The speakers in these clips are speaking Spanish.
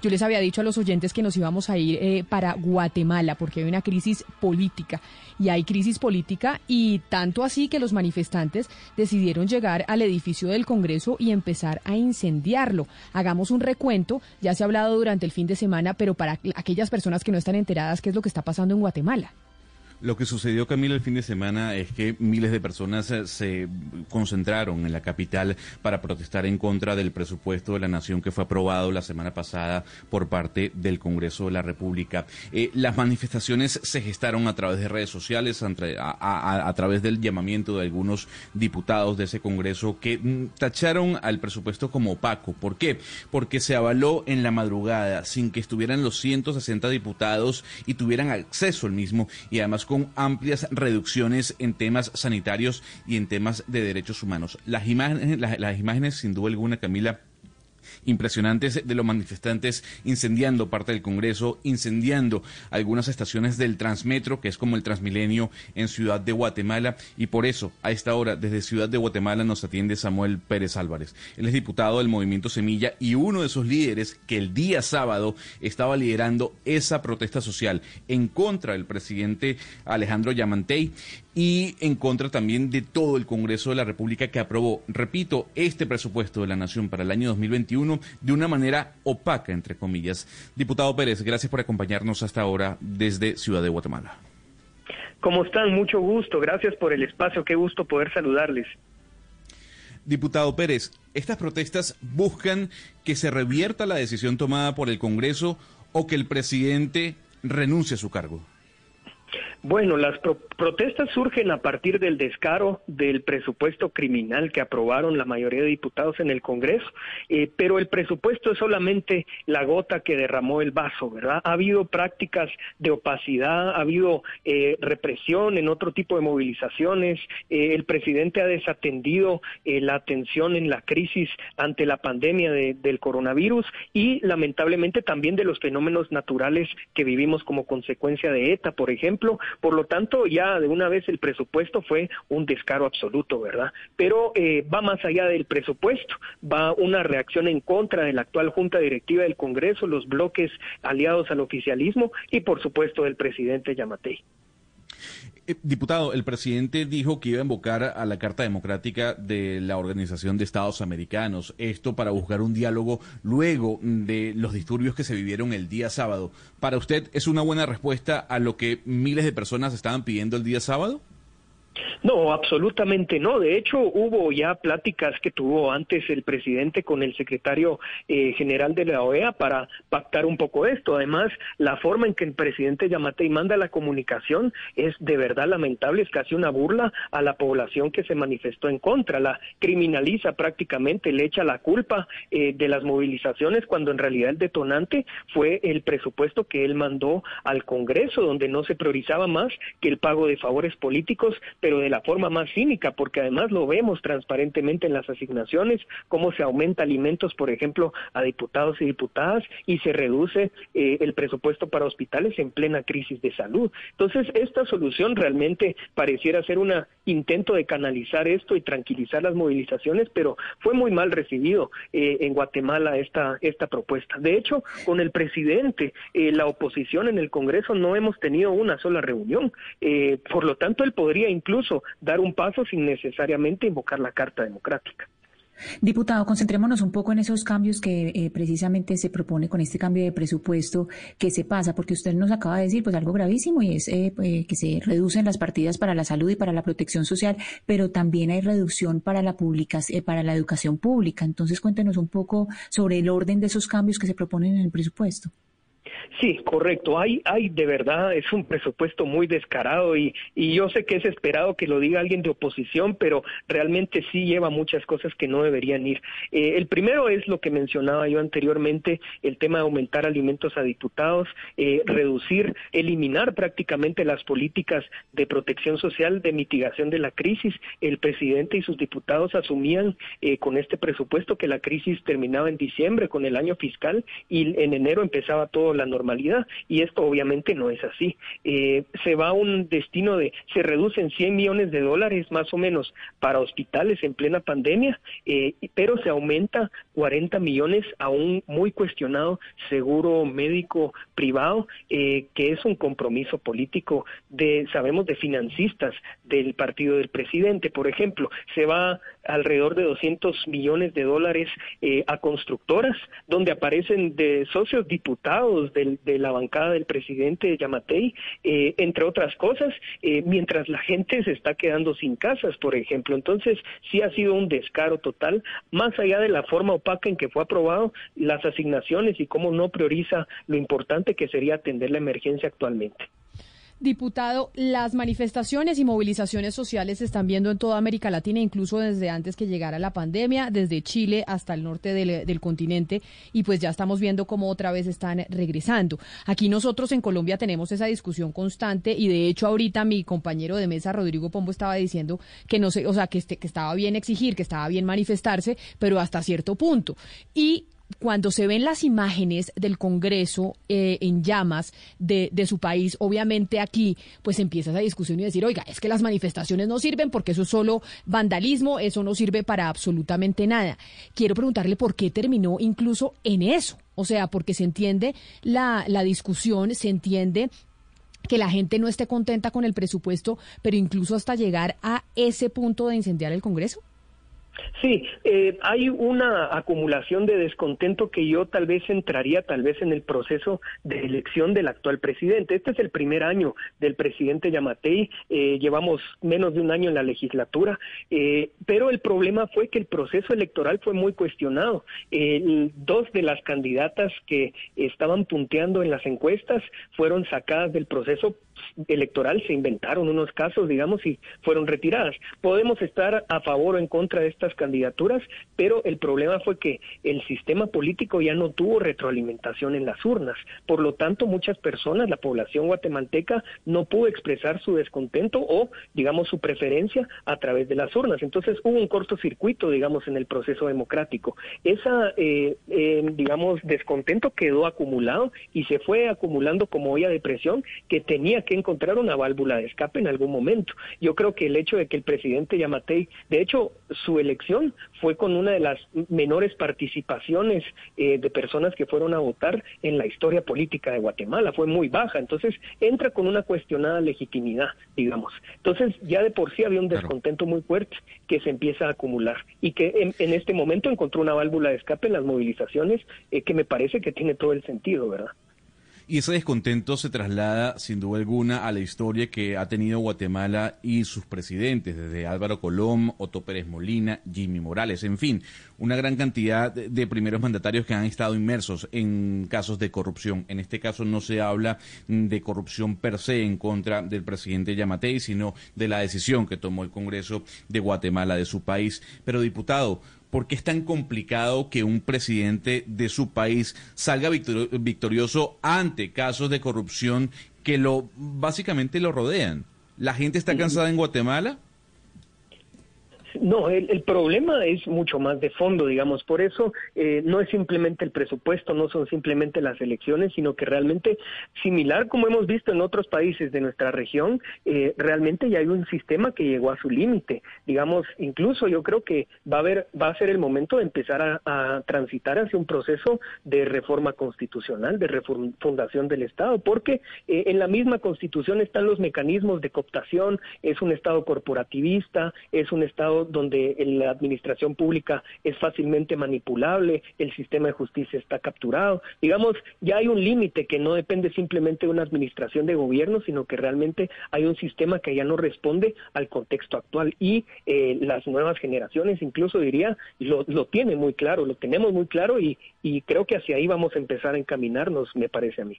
Yo les había dicho a los oyentes que nos íbamos a ir eh, para Guatemala porque hay una crisis política y hay crisis política y tanto así que los manifestantes decidieron llegar al edificio del Congreso y empezar a incendiarlo. Hagamos un recuento, ya se ha hablado durante el fin de semana, pero para aquellas personas que no están enteradas, ¿qué es lo que está pasando en Guatemala? Lo que sucedió, Camila, el fin de semana es que miles de personas eh, se concentraron en la capital para protestar en contra del presupuesto de la nación que fue aprobado la semana pasada por parte del Congreso de la República. Eh, las manifestaciones se gestaron a través de redes sociales, a, través del llamamiento de algunos diputados de ese Congreso que mm, tacharon al presupuesto como opaco. ¿Por qué? Porque se avaló en la madrugada sin que estuvieran los 160 diputados y tuvieran acceso al mismo y además con amplias reducciones en temas sanitarios y en temas de derechos humanos. Las imágenes, las, las imágenes sin duda alguna, Camila, impresionantes de los manifestantes incendiando parte del Congreso, incendiando algunas estaciones del Transmetro, que es como el Transmilenio en Ciudad de Guatemala. Y por eso, a esta hora, desde Ciudad de Guatemala nos atiende Samuel Pérez Álvarez. Él es diputado del Movimiento Semilla y uno de sus líderes que el día sábado estaba liderando esa protesta social en contra del presidente Alejandro Yamantey y en contra también de todo el Congreso de la República que aprobó, repito, este presupuesto de la Nación para el año 2021 de una manera opaca, entre comillas. Diputado Pérez, gracias por acompañarnos hasta ahora desde Ciudad de Guatemala. ¿Cómo están? Mucho gusto. Gracias por el espacio. Qué gusto poder saludarles. Diputado Pérez, estas protestas buscan que se revierta la decisión tomada por el Congreso o que el presidente renuncie a su cargo. Bueno, las protestas surgen a partir del descaro del presupuesto criminal que aprobaron la mayoría de diputados en el Congreso, eh, pero el presupuesto es solamente la gota que derramó el vaso, ¿verdad? Ha habido prácticas de opacidad, ha habido eh, represión en otro tipo de movilizaciones, eh, el presidente ha desatendido la atención en la crisis ante la pandemia del coronavirus y lamentablemente también de los fenómenos naturales que vivimos como consecuencia de ETA, por ejemplo, por lo tanto, ya de una vez el presupuesto fue un descaro absoluto, ¿verdad? Pero eh, va más allá del presupuesto, va una reacción en contra de la actual Junta Directiva del Congreso, los bloques aliados al oficialismo y, por supuesto, del presidente Yamatei. Eh, diputado, el presidente dijo que iba a invocar a la Carta Democrática de la Organización de Estados Americanos, esto para buscar un diálogo luego de los disturbios que se vivieron el día sábado. ¿Para usted es una buena respuesta a lo que miles de personas estaban pidiendo el día sábado? No, absolutamente no. De hecho, hubo ya pláticas que tuvo antes el presidente con el secretario eh, general de la OEA para pactar un poco esto. Además, la forma en que el presidente Yamatei manda la comunicación es de verdad lamentable, es casi una burla a la población que se manifestó en contra. La criminaliza prácticamente, le echa la culpa eh, de las movilizaciones cuando en realidad el detonante fue el presupuesto que él mandó al Congreso, donde no se priorizaba más que el pago de favores políticos, pero de de la forma más cínica, porque además lo vemos transparentemente en las asignaciones, cómo se aumenta alimentos, por ejemplo, a diputados y diputadas y se reduce eh, el presupuesto para hospitales en plena crisis de salud. Entonces, esta solución realmente pareciera ser un intento de canalizar esto y tranquilizar las movilizaciones, pero fue muy mal recibido eh, en Guatemala esta, esta propuesta. De hecho, con el presidente, eh, la oposición en el Congreso no hemos tenido una sola reunión. por lo tanto, él podría incluso dar un paso sin necesariamente invocar la Carta Democrática. Diputado, concentrémonos un poco en esos cambios que eh, precisamente se propone con este cambio de presupuesto que se pasa, porque usted nos acaba de decir pues algo gravísimo y es eh, eh, que se reducen las partidas para la salud y para la protección social, pero también hay reducción para la para la educación pública. Entonces, cuéntenos un poco sobre el orden de esos cambios que se proponen en el presupuesto. Sí, correcto. Hay, hay de verdad, es un presupuesto muy descarado y, y yo sé que es esperado que lo diga alguien de oposición, pero realmente sí lleva muchas cosas que no deberían ir. Eh, el primero es lo que mencionaba yo anteriormente, el tema de aumentar alimentos a diputados, eh, reducir, eliminar prácticamente las políticas de protección social, de mitigación de la crisis. El presidente y sus diputados asumían eh, con este presupuesto que la crisis terminaba en diciembre con el año fiscal y en enero empezaba toda la normalidad y esto obviamente no es así. Eh, se va a un destino de, se reducen 100 millones de dólares más o menos para hospitales en plena pandemia, eh, pero se aumenta 40 millones a un muy cuestionado seguro médico privado, eh, que es un compromiso político de, sabemos, de financistas del partido del presidente. Por ejemplo, se va alrededor de 200 millones de dólares a constructoras, donde aparecen de socios diputados de la bancada del presidente Yamatei, eh, entre otras cosas, eh, mientras la gente se está quedando sin casas, por ejemplo. Entonces, sí ha sido un descaro total, más allá de la forma opaca en que fue aprobado, las asignaciones y cómo no prioriza lo importante que sería atender la emergencia actualmente. Diputado, las manifestaciones y movilizaciones sociales se están viendo en toda América Latina, incluso desde antes que llegara la pandemia, desde Chile hasta el norte del, continente, y pues ya estamos viendo cómo otra vez están regresando. Aquí nosotros en Colombia tenemos esa discusión constante y de hecho ahorita mi compañero de mesa, Rodrigo Pombo, estaba diciendo que no sé, o sea, que, este, que estaba bien exigir, que estaba bien manifestarse, pero hasta cierto punto. Y cuando se ven las imágenes del Congreso eh, en llamas de, de, su país, obviamente aquí pues empieza esa discusión y decir, oiga, es que las manifestaciones no sirven porque eso es solo vandalismo, eso no sirve para absolutamente nada. Quiero preguntarle por qué terminó incluso en eso. O sea, porque se entiende la, la discusión, se entiende que la gente no esté contenta con el presupuesto, pero incluso hasta llegar a ese punto de incendiar el Congreso. Sí, eh, hay una acumulación de descontento que yo tal vez entraría tal vez en el proceso de elección del actual presidente. Este es el primer año del presidente Yamatei, eh, llevamos menos de un año en la legislatura, eh, pero el problema fue que el proceso electoral fue muy cuestionado. dos de las candidatas que estaban punteando en las encuestas fueron sacadas del proceso electoral, se inventaron unos casos, digamos, y fueron retiradas. Podemos estar a favor o en contra de estas candidaturas, pero el problema fue que el sistema político ya no tuvo retroalimentación en las urnas. Por lo tanto, muchas personas, la población guatemalteca, no pudo expresar su descontento o, digamos, su preferencia a través de las urnas. Entonces, hubo un cortocircuito, digamos, en el proceso democrático. Esa, eh, eh, digamos, descontento quedó acumulado y se fue acumulando como olla de presión que tenía que encontrar una válvula de escape en algún momento. Yo creo que el hecho de que el presidente Yamatei, de hecho, su elección fue con una de las menores participaciones eh, de personas que fueron a votar en la historia política de Guatemala, fue muy baja, entonces entra con una cuestionada legitimidad, digamos. Entonces ya de por sí había un descontento muy fuerte que se empieza a acumular y que en, este momento encontró una válvula de escape en las movilizaciones eh, que me parece que tiene todo el sentido, ¿verdad? Y ese descontento se traslada, sin duda alguna, a la historia que ha tenido Guatemala y sus presidentes, desde Álvaro Colón, Otto Pérez Molina, Jimmy Morales, en fin, una gran cantidad de primeros mandatarios que han estado inmersos en casos de corrupción. En este caso no se habla de corrupción per se en contra del presidente Yamatei, sino de la decisión que tomó el Congreso de Guatemala, de su país. Pero, diputado, ¿Por qué es tan complicado que un presidente de su país salga victorioso ante casos de corrupción que lo básicamente lo rodean? ¿La gente está cansada en Guatemala? No, el, problema es mucho más de fondo, digamos. Por eso eh, no es simplemente el presupuesto, no son simplemente las elecciones, sino que realmente, similar como hemos visto en otros países de nuestra región, eh, realmente ya hay un sistema que llegó a su límite. Digamos, incluso yo creo que va a haber, va a ser el momento de empezar a, transitar hacia un proceso de reforma constitucional, de refundación del Estado, porque eh, en la misma Constitución están los mecanismos de cooptación, es un Estado corporativista, es un Estado Donde la administración pública es fácilmente manipulable, el sistema de justicia está capturado. Digamos, ya hay un límite que no depende simplemente de una administración de gobierno, sino que realmente hay un sistema que ya no responde al contexto actual y eh, las nuevas generaciones, incluso diría, lo, lo tienen muy claro, lo tenemos muy claro y, y creo que hacia ahí vamos a empezar a encaminarnos, me parece a mí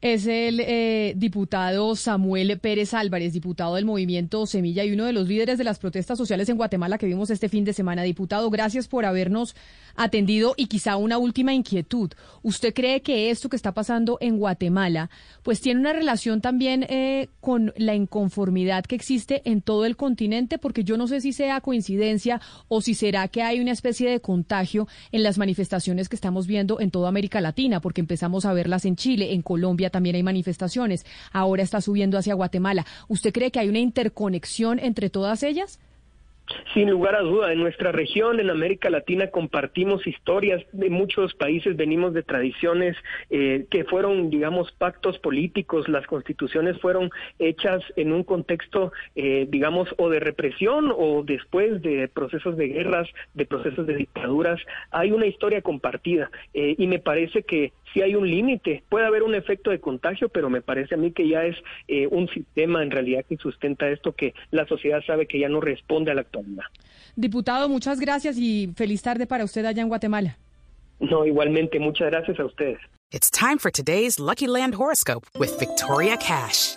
es el eh, diputado Samuel Pérez Álvarez, diputado del movimiento Semilla y uno de los líderes de las protestas sociales en Guatemala que vimos este fin de semana. Diputado, gracias por habernos atendido y quizá una última inquietud. ¿Usted cree que esto que está pasando en Guatemala pues tiene una relación también eh, con la inconformidad que existe en todo el continente? Porque yo no sé si sea coincidencia o si será que hay una especie de contagio en las manifestaciones que estamos viendo en toda América Latina, porque empezamos a verlas en Chile, en Colombia también hay manifestaciones, ahora está subiendo hacia Guatemala. ¿Usted cree que hay una interconexión entre todas ellas? Sin lugar a duda, en nuestra región, en América Latina, compartimos historias de muchos países, venimos de tradiciones eh, que fueron, digamos, pactos políticos, las constituciones fueron hechas en un contexto, eh, digamos, o de represión o después de procesos de guerras, de procesos de dictaduras. Hay una historia compartida eh, y me parece que si hay un límite, puede haber un efecto de contagio, pero me parece a mí que ya es un sistema en realidad que sustenta esto, que la sociedad sabe que ya no responde a la Diputado, muchas gracias y feliz tarde para usted allá en Guatemala. No, igualmente, muchas gracias a ustedes. It's time for today's Lucky Land horoscope with Victoria Cash.